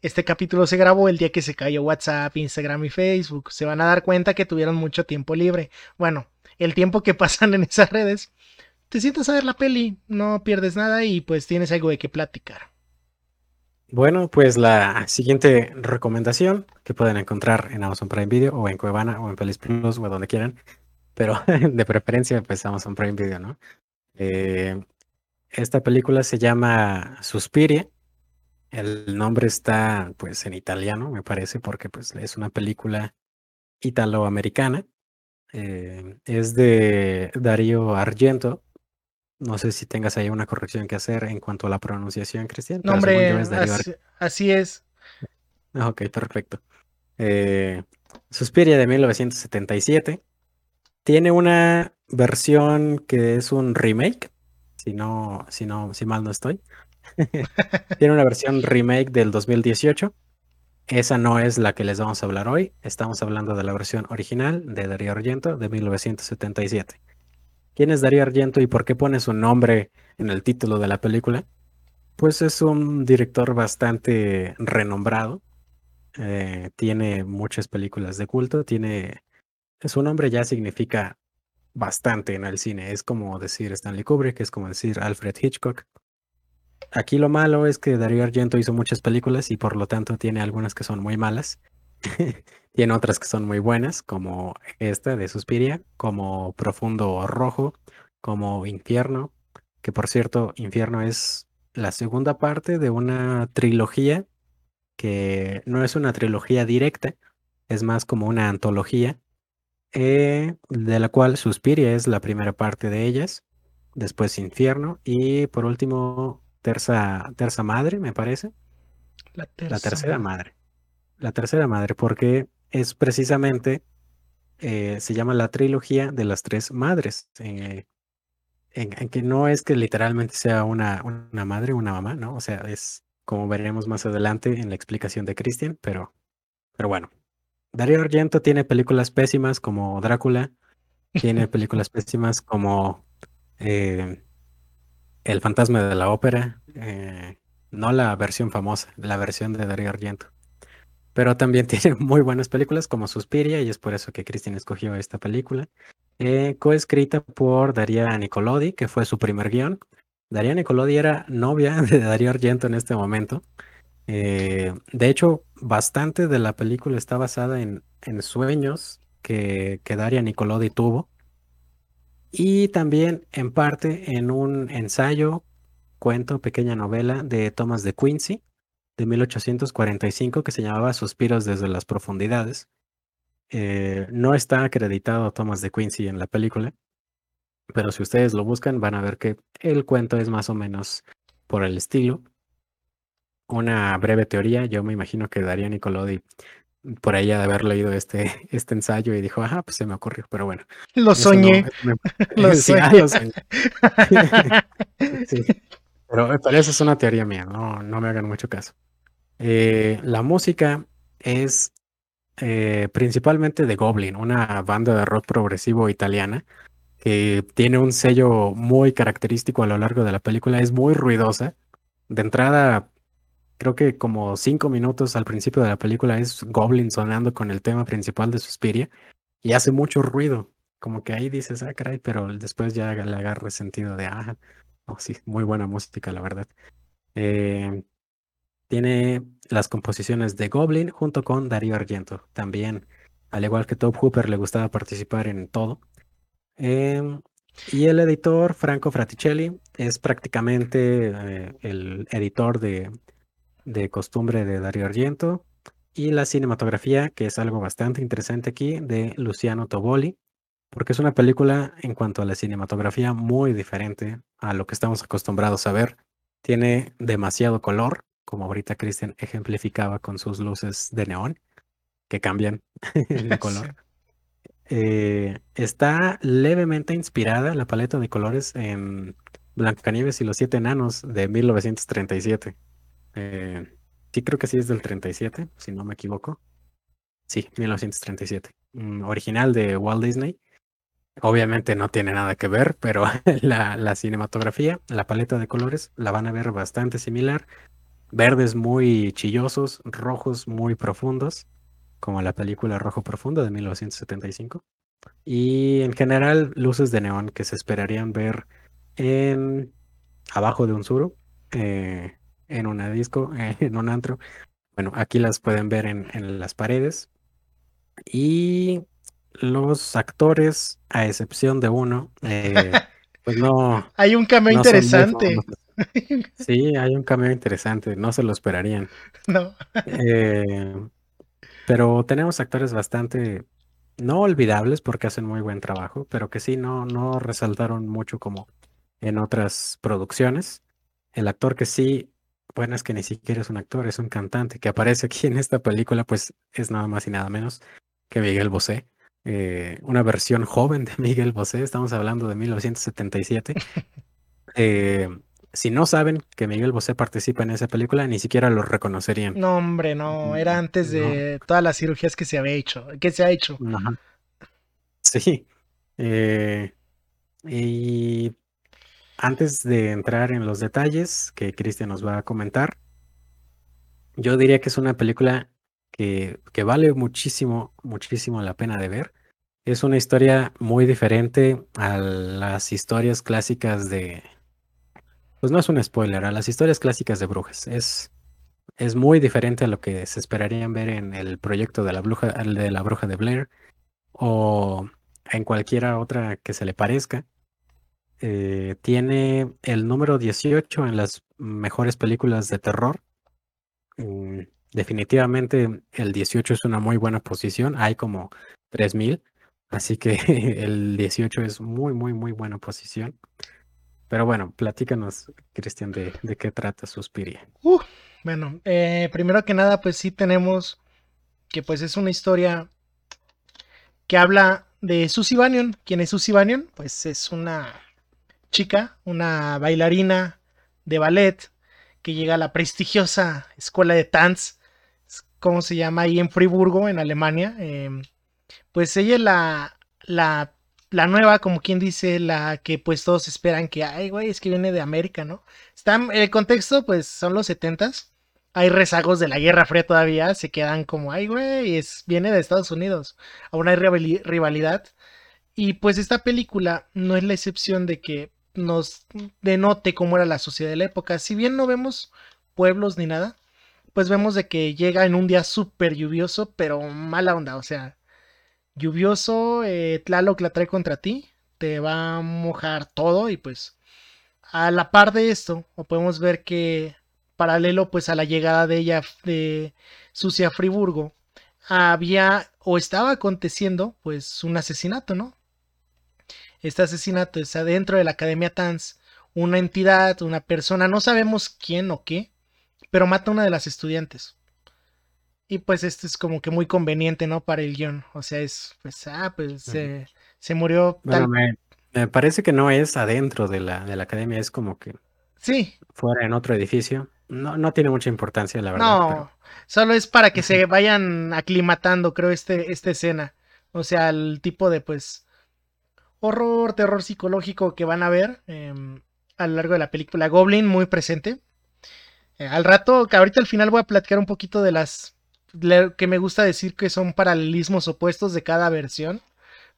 Este capítulo se grabó el día que se cayó WhatsApp, Instagram y Facebook. Se van a dar cuenta que tuvieron mucho tiempo libre. Bueno, el tiempo que pasan en esas redes. Te sientas a ver la peli, no pierdes nada y pues tienes algo de qué platicar.
Bueno, pues la siguiente recomendación que pueden encontrar en Amazon Prime Video o en Cuevana o en Pelis Plus o donde quieran, pero de preferencia pues Amazon Prime Video, ¿no? Eh, esta película se llama Suspiria. El nombre está pues en italiano, me parece, porque pues es una película italoamericana. Eh, es de Darío Argento, no sé si tengas ahí una corrección que hacer en cuanto a la pronunciación, Cristian.
No, hombre, así, es.
Ok, perfecto. Eh, Suspiria de 1977. Tiene una versión que es un remake, si no, si no, si mal no estoy. Tiene una versión remake del 2018. Esa no es la que les vamos a hablar hoy. Estamos hablando de la versión original de Darío Argento de 1977. ¿Quién es Darío Argento y por qué pone su nombre en el título de la película? Pues es un director bastante renombrado. Eh, tiene muchas películas de culto. Tiene. Su nombre ya significa bastante en el cine. Es como decir Stanley Kubrick, es como decir Alfred Hitchcock. Aquí lo malo es que Darío Argento hizo muchas películas y por lo tanto tiene algunas que son muy malas. tiene otras que son muy buenas, como esta de Suspiria, como Profundo Rojo, como Infierno, que por cierto, Infierno es la segunda parte de una trilogía que no es una trilogía directa, es más como una antología, eh, de la cual Suspiria es la primera parte de ellas, después Infierno y por último Terza, terza Madre, me parece. La, tercera madre. La tercera madre, porque es precisamente, eh, se llama la trilogía de las tres madres. Eh, en, que no es que literalmente sea una, una madre una mamá, ¿no? O sea, es como veremos más adelante en la explicación de Christian, pero, pero bueno. Darío Argento tiene películas pésimas como Drácula, tiene películas pésimas como eh, El fantasma de la ópera, eh, no la versión famosa, la versión de Darío Argento. Pero también tiene muy buenas películas como Suspiria y es por eso que Christian escogió esta película eh, coescrita por Daria Nicolodi, que fue su primer guion. Daria Nicolodi era novia de Darío Argento en este momento. Eh, de hecho, bastante de la película está basada en, en sueños que, que Daria Nicolodi tuvo. Y también en parte en un ensayo, cuento, pequeña novela de Thomas de Quincy de 1845 que se llamaba Suspiros desde las profundidades. Eh, no está acreditado Thomas de Quincy en la película, pero si ustedes lo buscan van a ver que el cuento es más o menos por el estilo. Una breve teoría, yo me imagino que Daría Nicolodi por ahí de haber leído este, este ensayo y dijo, ajá, pues se me ocurrió, pero bueno.
Lo soñé. lo,
soñé. Pero, pero, esa es una teoría mía, no, no me hagan mucho caso. Eh, la música es eh, principalmente de Goblin, una banda de rock progresivo italiana que tiene un sello muy característico a lo largo de la película. Es muy ruidosa. De entrada, creo que como cinco minutos al principio de la película es Goblin sonando con el tema principal de Suspiria y hace mucho ruido. Como que ahí dices, ah, caray, pero después ya le agarra sentido de, ah, sí, muy buena música, la verdad. Eh, tiene las composiciones de Goblin junto con Darío Argento. También, al igual que Top Hooper, le gustaba participar en todo. Em, y el editor, Franco Fraticelli, es prácticamente eh, el editor de, de costumbre de Darío Argento. Y la cinematografía, que es algo bastante interesante aquí, de Luciano Toboli, porque es una película en cuanto a la cinematografía muy diferente a lo que estamos acostumbrados a ver. Tiene demasiado color, como ahorita Christian ejemplificaba con sus luces de neón, que cambian de color. Eh, está levemente inspirada la paleta de colores en Blancanieves y los siete enanos de 1937. Eh, sí, creo que sí es del 37, si no me equivoco. Sí, 1937. Mm, original de Walt Disney. Obviamente no tiene nada que ver, pero la, cinematografía, la paleta de colores, la van a ver bastante similar verdes muy chillosos, rojos muy profundos, como la película Rojo Profundo de 1975. Y en general, luces de neón que se esperarían ver en abajo de un suro, eh, en una disco, en un antro. Bueno, aquí las pueden ver en, en las paredes. Y los actores, a excepción de uno, eh, pues no.
Hay un cameo interesante.
Sí, hay un cambio interesante, no se lo esperarían.
No.
Eh, pero tenemos actores bastante, no olvidables porque hacen muy buen trabajo, pero que sí no, no resaltaron mucho como en otras producciones. El actor que sí, bueno, es que ni siquiera es un actor, es un cantante que aparece aquí en esta película, pues es nada más y nada menos que Miguel Bosé. Eh, una versión joven de Miguel Bosé, estamos hablando de 1977. Eh, si no saben que Miguel Bosé participa en esa película, ni siquiera lo reconocerían.
No, hombre, no, era antes de todas las cirugías que se había hecho, que se ha hecho.
Sí. Eh, y antes de entrar en los detalles que Cristian nos va a comentar, yo diría que es una película que, vale muchísimo, muchísimo la pena de ver. es una historia muy diferente a las historias clásicas de... Pues no es un spoiler, a las historias clásicas de brujas. Es, es muy diferente a lo que se esperarían ver en el proyecto de la bruja, de la bruja de Blair o en cualquiera otra que se le parezca. Eh, tiene el número 18 en las mejores películas de terror. Mm, definitivamente el 18 es una muy buena posición. Hay como 3000, así que el 18 es muy, muy, muy buena posición. Pero bueno, platícanos, Cristian, de, de, qué trata Suspiria.
Bueno, eh, primero que nada, pues sí tenemos que pues es una historia que habla de Susie Bannion. ¿Quién es Susie Bannion? Pues es una chica, una bailarina de ballet que llega a la prestigiosa escuela de Tanz, ¿cómo se llama? Ahí en Friburgo, en Alemania. Em, pues ella es la, la, la, nueva, como quien dice, la que pues todos esperan que, ay, güey, es que viene de América, ¿no? Está, el contexto, pues son los setentas. Hay rezagos de la Guerra Fría todavía, se quedan como, ay, güey, es, viene de Estados Unidos. Aún hay rivalidad. Y pues esta película no es la excepción de que nos denote cómo era la sociedad de la época. Si bien no vemos pueblos ni nada, pues vemos de que llega en un día súper lluvioso, pero mala onda, o sea, lluvioso, eh, Tlaloc la trae contra ti, te va a mojar todo y pues a la par de esto, o podemos ver que paralelo pues a la llegada de ella de Sucia Friburgo, había o estaba aconteciendo pues un asesinato, ¿no? Este asesinato está dentro de la Academia TANS, una entidad, una persona, no sabemos quién o qué, pero mata a una de las estudiantes. Y pues esto es como que muy conveniente, ¿no? Para el guion. O sea, es, pues, ah, pues se, murió.
me, parece que no es adentro de la, de la academia, es como que.
Sí.
Fuera en otro edificio. No, no tiene mucha importancia, la verdad.
No, solo es para que se vayan aclimatando, creo, este, esta escena. O sea, el tipo de, pues, horror, terror psicológico que van a ver em, a lo largo de la película. Goblin muy presente. Eh, al rato, que ahorita al final voy a platicar un poquito de las que me gusta decir que son paralelismos opuestos de cada versión.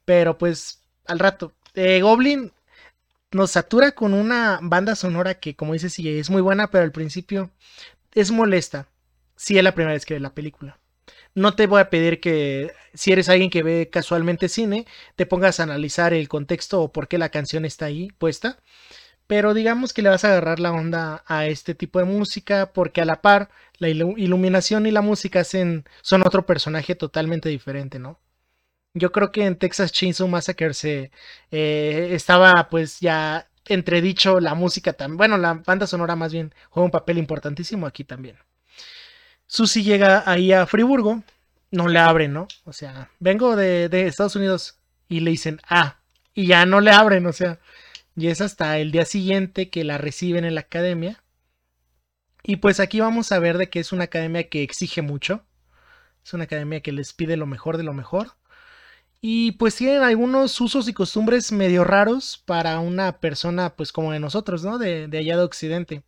Pero pues al rato. Eh, Goblin nos satura con una banda sonora que, como dice, sí, es muy buena, pero al principio es molesta. Si es la primera vez que ve la película. No te voy a pedir que, si eres alguien que ve casualmente cine, te pongas a analizar el contexto o por qué la canción está ahí puesta. Pero digamos que le vas a agarrar la onda a este tipo de música porque a la par la iluminación y la música hacen, son otro personaje totalmente diferente, ¿no? Yo creo que en Texas Chainsaw Massacre se eh, estaba pues ya entredicho la música también. Bueno, la banda sonora más bien juega un papel importantísimo aquí también. Susi llega ahí a Friburgo, no le abren, ¿no? O sea, vengo de, Estados Unidos y le dicen, ah, y ya no le abren, o sea, y es hasta el día siguiente que la reciben en la academia. Y pues aquí vamos a ver de que es una academia que exige mucho, es una academia que les pide lo mejor de lo mejor. Y pues tienen algunos usos y costumbres medio raros para una persona pues como de nosotros, ¿no? De, de allá de Occidente.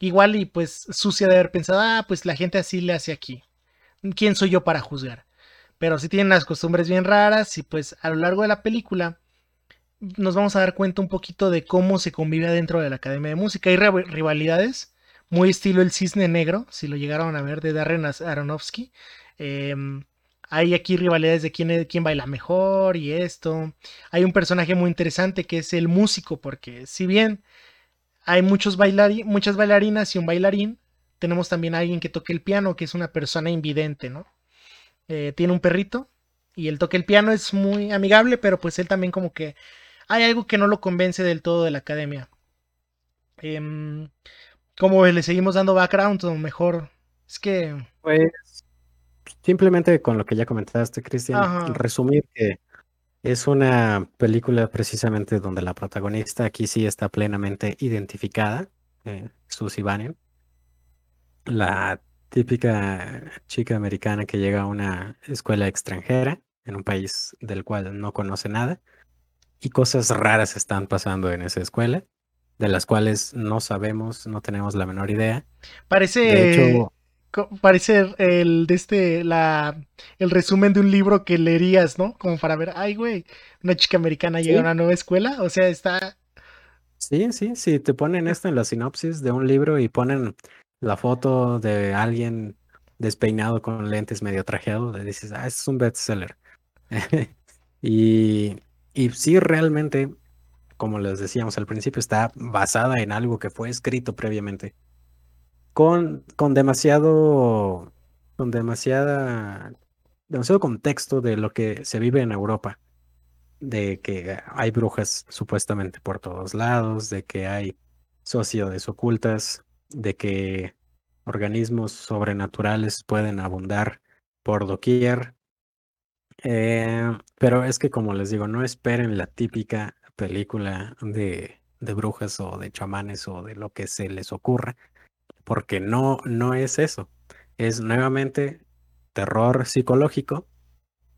Igual y pues sucia de haber pensado, ah, pues la gente así le hace aquí. ¿Quién soy yo para juzgar? Pero sí tienen las costumbres bien raras y pues a lo largo de la película nos vamos a dar cuenta un poquito de cómo se convive dentro de la Academia de Música. Hay rivalidades, muy estilo el cisne negro, si lo llegaron a ver, de Darren Aronofsky. Em, hay aquí rivalidades de quién, quién baila mejor y esto. Hay un personaje muy interesante que es el músico, porque si bien hay muchos muchas bailarinas y un bailarín. Tenemos también a alguien que toque el piano, que es una persona invidente, ¿no? Eh, tiene un perrito y él toque el piano, es muy amigable, pero pues él también como que hay algo que no lo convence del todo de la academia. Em, como le seguimos dando background, o mejor, es que...
Pues simplemente con lo que ya comentaste, Cristian, resumir que es una película precisamente donde la protagonista aquí sí está plenamente identificada, eh, Susie Bannion, la típica chica americana que llega a una escuela extranjera en un país del cual no conoce nada y cosas raras están pasando en esa escuela de las cuales no sabemos, no tenemos la menor idea.
Parece parece el de este la el resumen de un libro que leerías, ¿no? Como para ver, ay, güey, una chica americana llega a una nueva escuela, o sea, está
Sí, sí, sí, te ponen esto en la sinopsis de un libro y ponen la foto de alguien despeinado con lentes medio trajeado, le dices, ah, es un bestseller. y, y sí, realmente, como les decíamos al principio, está basada en algo que fue escrito previamente con, con demasiado, con demasiada, demasiado contexto de lo que se vive en Europa, de que hay brujas supuestamente por todos lados, de que hay sociedades ocultas, de que organismos sobrenaturales pueden abundar por doquier. Eh, pero es que, como les digo, no esperen la típica película de, de brujas o de chamanes o de lo que se les ocurra porque no, no es eso. Es nuevamente terror psicológico.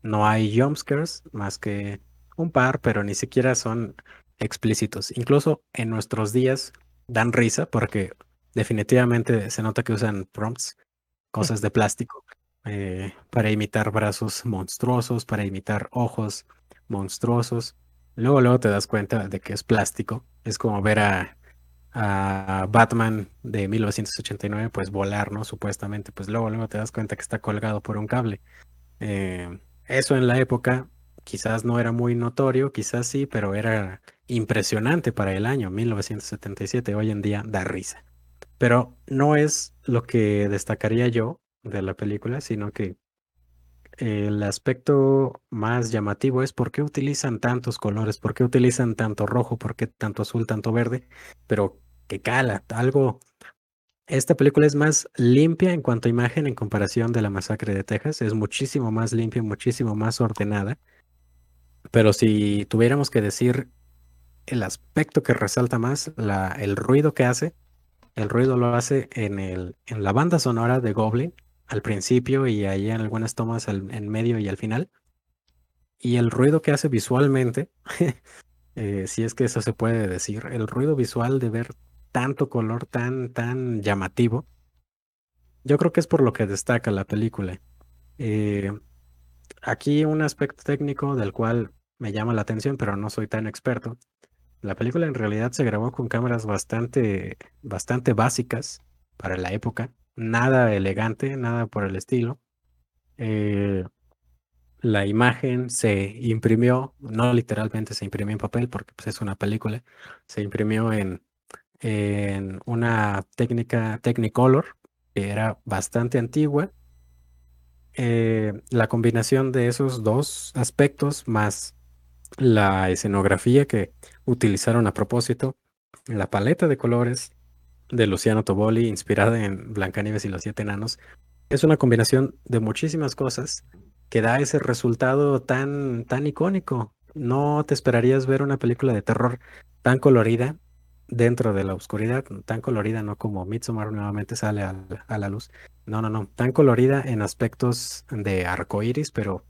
No hay jumpscares más que un par, pero ni siquiera son explícitos. Incluso en nuestros días dan risa porque definitivamente se nota que usan prompts, cosas de plástico, eh, para imitar brazos monstruosos, para imitar ojos monstruosos. Luego, luego te das cuenta de que es plástico. Es como ver a a Batman de 1989, pues volar, ¿no? Supuestamente, pues luego, luego te das cuenta que está colgado por un cable. Eh, eso en la época quizás no era muy notorio, quizás sí, pero era impresionante para el año 1977. Hoy en día da risa. Pero no es lo que destacaría yo de la película, sino que el aspecto más llamativo es por qué utilizan tantos colores, por qué utilizan tanto rojo, por qué tanto azul, tanto verde, pero que cala, algo. Esta película es más limpia en cuanto a imagen en comparación de la masacre de Texas, es muchísimo más limpia, muchísimo más ordenada. Pero si tuviéramos que decir el aspecto que resalta más, la, el ruido que hace, el ruido lo hace en, el, en la banda sonora de Goblin, al principio y ahí en algunas tomas en medio y al final. Y el ruido que hace visualmente, eh, si es que eso se puede decir, el ruido visual de ver tanto color tan, tan llamativo. Yo creo que es por lo que destaca la película. Eh, aquí un aspecto técnico del cual me llama la atención, pero no soy tan experto. La película en realidad se grabó con cámaras bastante, bastante básicas para la época. Nada elegante, nada por el estilo. Eh, la imagen se imprimió, no literalmente se imprimió en papel porque pues, es una película, se imprimió en, en una técnica Technicolor, que era bastante antigua. Eh, la combinación de esos dos aspectos más la escenografía que utilizaron a propósito, la paleta de colores de Luciano Toboli, inspirada en Blancanieves y los siete enanos, es una combinación de muchísimas cosas que da ese resultado tan, tan icónico. No te esperarías ver una película de terror tan colorida dentro de la oscuridad, tan colorida, no como Midsommar nuevamente sale a, la luz. No, no, no, tan colorida en aspectos de arco iris, pero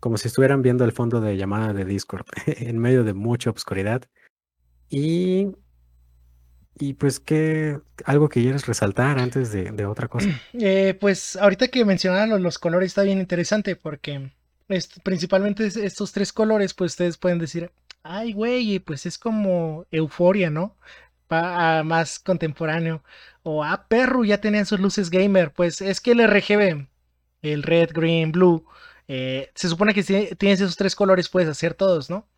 como si estuvieran viendo el fondo de llamada de Discord, en medio de mucha oscuridad. Y, y pues, ¿qué? ¿Algo que quieres resaltar antes de, otra cosa?
Eh, pues, ahorita que mencionaron los colores está bien interesante porque principalmente estos tres colores, pues ustedes pueden decir, ay, güey, pues es como euforia, ¿no? Pa, más contemporáneo. O, ah, perro, ya tenían sus luces gamer. Pues es que el RGB, el red, green, blue, eh, se supone que si tienes esos tres colores puedes hacer todos, ¿no?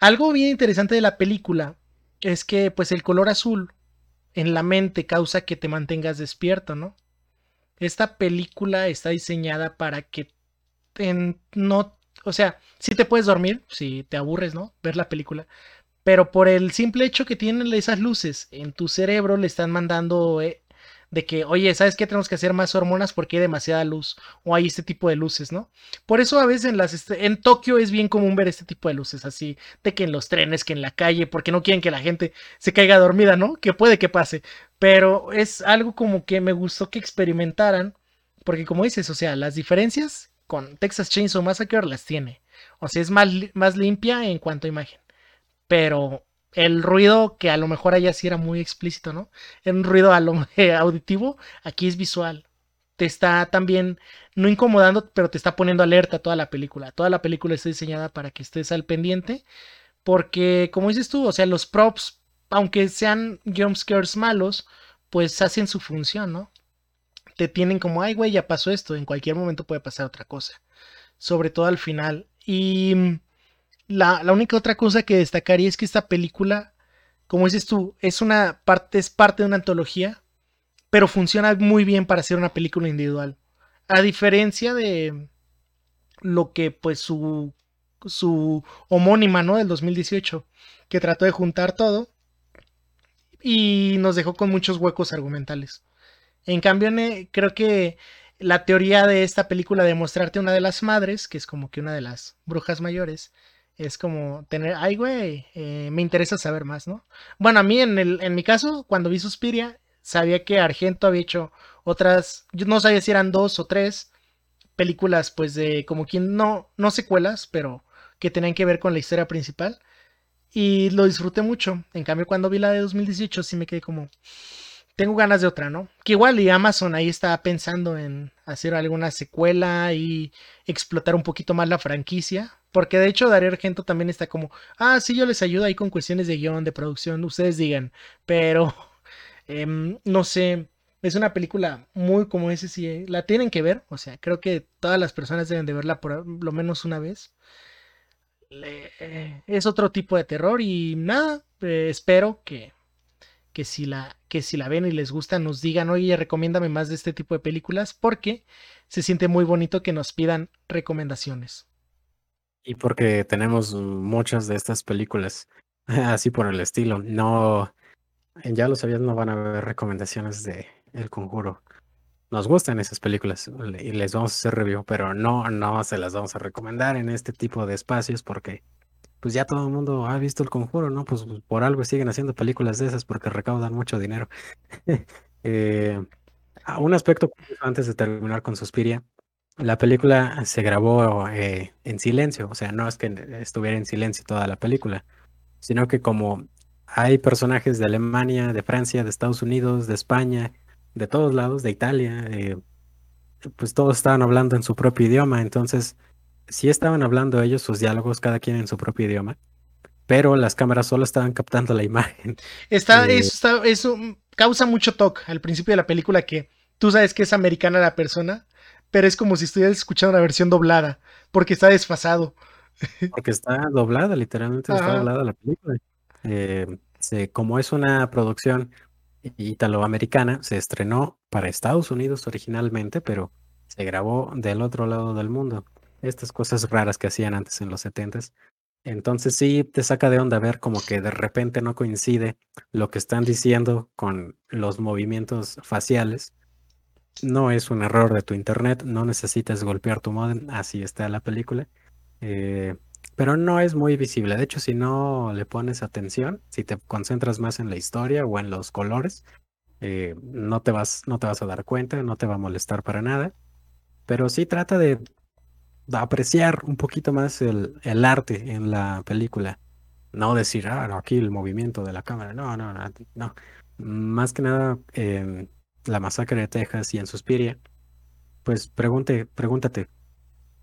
Algo bien interesante de la película es que, pues, el color azul en la mente causa que te mantengas despierto, ¿no? Esta película está diseñada para que en, no o sea, sí te puedes dormir, si te aburres, ¿no? Ver la película. Pero por el simple hecho que tienen esas luces en tu cerebro, le están mandando eh, de que, oye, ¿sabes qué? Tenemos que hacer más hormonas porque hay demasiada luz. O hay este tipo de luces, ¿no? Por eso a veces en, las este, en Tokio es bien común ver este tipo de luces, así, de que en los trenes, que en la calle, porque no quieren que la gente se caiga dormida, ¿no? Que puede que pase. Pero es algo como que me gustó que experimentaran. Porque como dices, o sea, las diferencias con Texas Chainsaw Massacre las tiene. O sea, es más, más limpia en cuanto a imagen. Pero el ruido que a lo mejor allá sí era muy explícito, ¿no? Era un ruido a lo, auditivo, aquí es visual. Te está también, no incomodando, pero te está poniendo alerta toda la película. Toda la película está diseñada para que estés al pendiente. Porque, como dices tú, o sea, los props, aunque sean jumpscares malos, pues hacen su función, ¿no? Te tienen como, ay, güey, ya pasó esto, en cualquier momento puede pasar otra cosa. Sobre todo al final. Y la, única otra cosa que destacaría es que esta película, como dices tú, es una parte, es parte de una antología, pero funciona muy bien para ser una película individual. A diferencia de lo que pues su, su homónima, ¿no? Del 2018, que trató de juntar todo y nos dejó con muchos huecos argumentales. En cambio, creo que la teoría de esta película de mostrarte una de las madres, que es como que una de las brujas mayores, es como tener, ay, güey, eh, me interesa saber más, ¿no? Bueno, a mí en, el, en mi caso, cuando vi Suspiria, sabía que Argento había hecho otras, yo no sabía si eran dos o tres películas, pues de como quien, no, no secuelas, pero que tenían que ver con la historia principal. Y lo disfruté mucho. En cambio, cuando vi la de 2018, sí me quedé como, tengo ganas de otra, ¿no? Que igual y Amazon ahí está pensando en hacer alguna secuela y explotar un poquito más la franquicia. Porque de hecho Darío Argento también está como, ah, sí, yo les ayudo ahí con cuestiones de guion, de producción, ustedes digan. Pero, em, no sé, es una película muy como ese, sí, la tienen que ver. O sea, creo que todas las personas deben de verla por lo menos una vez. es otro tipo de terror y nada, eh, espero que que si la, que si la ven y les gusta nos digan, oye, recomiéndame más de este tipo de películas, porque se siente muy bonito que nos pidan recomendaciones.
Y porque tenemos muchas de estas películas así por el estilo. No, ya lo sabías, no van a haber recomendaciones de El Conjuro. Nos gustan esas películas y les vamos a hacer review, pero no, no se las vamos a recomendar en este tipo de espacios porque pues ya todo el mundo ha visto el conjuro, ¿no? Pues, pues por algo siguen haciendo películas de esas porque recaudan mucho dinero. eh, un aspecto antes de terminar con Suspiria, la película se grabó eh, en silencio, o sea, no es que estuviera en silencio toda la película, sino que como hay personajes de Alemania, de Francia, de Estados Unidos, de España, de todos lados, de Italia, eh, pues todos estaban hablando en su propio idioma, entonces sí estaban hablando ellos sus diálogos, cada quien en su propio idioma, pero las cámaras solo estaban captando la imagen.
Está, eh, eso, eso causa mucho toque al principio de la película que tú sabes que es americana la persona, pero es como si estuvieras escuchando la versión doblada, porque está desfasado.
Porque está doblada, literalmente está doblada la película. Eh, como es una producción italoamericana, se estrenó para Estados Unidos originalmente, pero se grabó del otro lado del mundo estas cosas raras que hacían antes en los setentas. Entonces sí te saca de onda ver como que de repente no coincide lo que están diciendo con los movimientos faciales. No es un error de tu internet, no necesitas golpear tu modem, así está la película. Eh, pero no es muy visible. De hecho, si no le pones atención, si te concentras más en la historia o en los colores, eh, no, te vas, no te vas a dar cuenta, no te va a molestar para nada. Pero sí trata de apreciar un poquito más el, el, arte en la película. No decir, ah, no, aquí el movimiento de la cámara. No, no, no. no. Más que nada, en la masacre de Texas y en Suspiria, pues pregunte, pregúntate,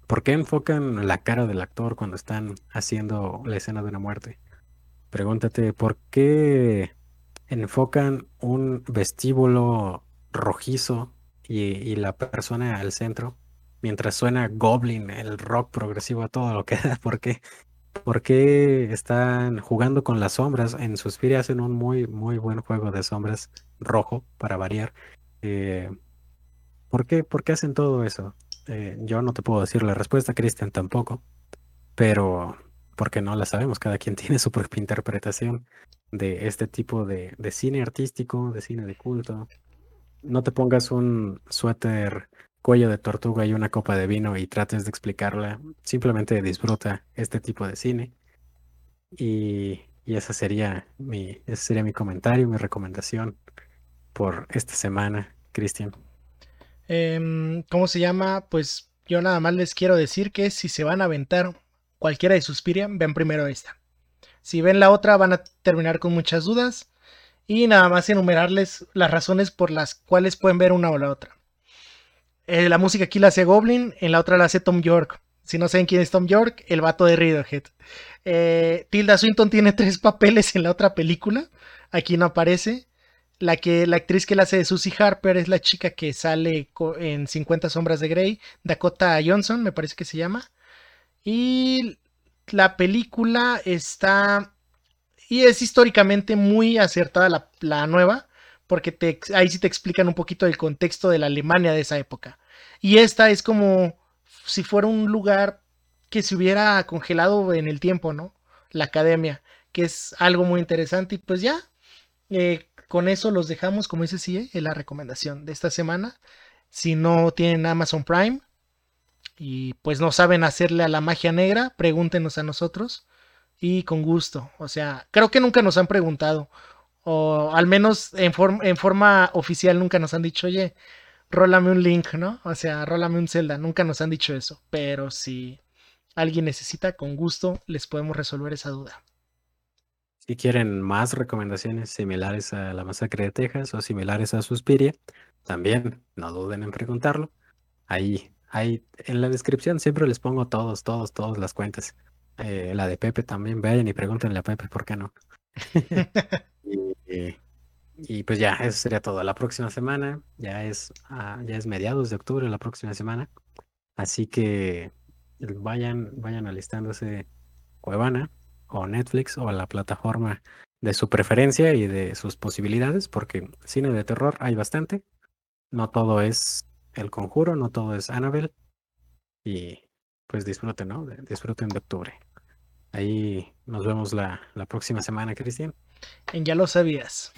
¿por qué enfocan la cara del actor cuando están haciendo la escena de una muerte? Pregúntate, ¿por qué enfocan un vestíbulo rojizo y, y la persona al centro? Mientras suena Goblin, el rock progresivo a todo lo que da. ¿Por qué? Porque están jugando con las sombras. En Suspiria hacen un muy, muy buen juego de sombras rojo, para variar. Eh, ¿por, qué, ¿Por qué hacen todo eso? Eh, yo no te puedo decir la respuesta, Cristian tampoco, pero porque no la sabemos, cada quien tiene su propia interpretación de este tipo de cine artístico, de cine de culto. No te pongas un suéter cuello de tortuga y una copa de vino y trates de explicarla, simplemente disfruta este tipo de cine. Y, y esa sería mi, ese sería mi comentario, mi recomendación por esta semana, Cristian.
Em, ¿Cómo se llama? Pues yo nada más les quiero decir que si se van a aventar cualquiera de Suspiria, vean primero esta. Si ven la otra van a terminar con muchas dudas. Y nada más enumerarles las razones por las cuales pueden ver una o la otra. Eh, la música aquí la hace Goblin, en la otra la hace Tom York. Si no saben quién es Tom York, el vato de Radiohead. Eh, Tilda Swinton tiene tres papeles en la otra película. Aquí no aparece. La, que, la actriz que la hace de Susie Harper es la chica que sale en 50 sombras de Grey. Dakota Johnson, me parece que se llama. Y la película está... Y es históricamente muy acertada la, la nueva, porque te, ahí sí te explican un poquito el contexto de la Alemania de esa época. Y esta es como si fuera un lugar que se hubiera congelado en el tiempo, ¿no? La academia, que es algo muy interesante. Y pues ya, eh, con eso los dejamos, como dice sí, en la recomendación de esta semana. Si no tienen Amazon Prime y pues no saben hacerle a la magia negra, pregúntenos a nosotros y con gusto. O sea, creo que nunca nos han preguntado, o al menos en, en forma oficial nunca nos han dicho, oye, rólame un link, ¿no? O sea, rólame un Zelda. Nunca nos han dicho eso, pero si alguien necesita, con gusto les podemos resolver esa duda.
Si quieren más recomendaciones similares a La Masacre de Texas o similares a Suspiria, también no duden en preguntarlo. Ahí, ahí en la descripción siempre les pongo todos, todos, todas las cuentas. Eh, la de Pepe también, vayan y pregúntenle a Pepe por qué no. y, pues ya, eso sería todo. La próxima semana, ya es, ah, ya es mediados de octubre la próxima semana. Así que vayan, vayan alistándose Cuevana o Netflix o la plataforma de su preferencia y de sus posibilidades, porque cine de terror hay bastante. No todo es El Conjuro, no todo es Annabelle. Y pues disfruten, ¿no? Disfruten de octubre. Ahí nos vemos la, la próxima semana, Cristian.
En Ya lo sabías.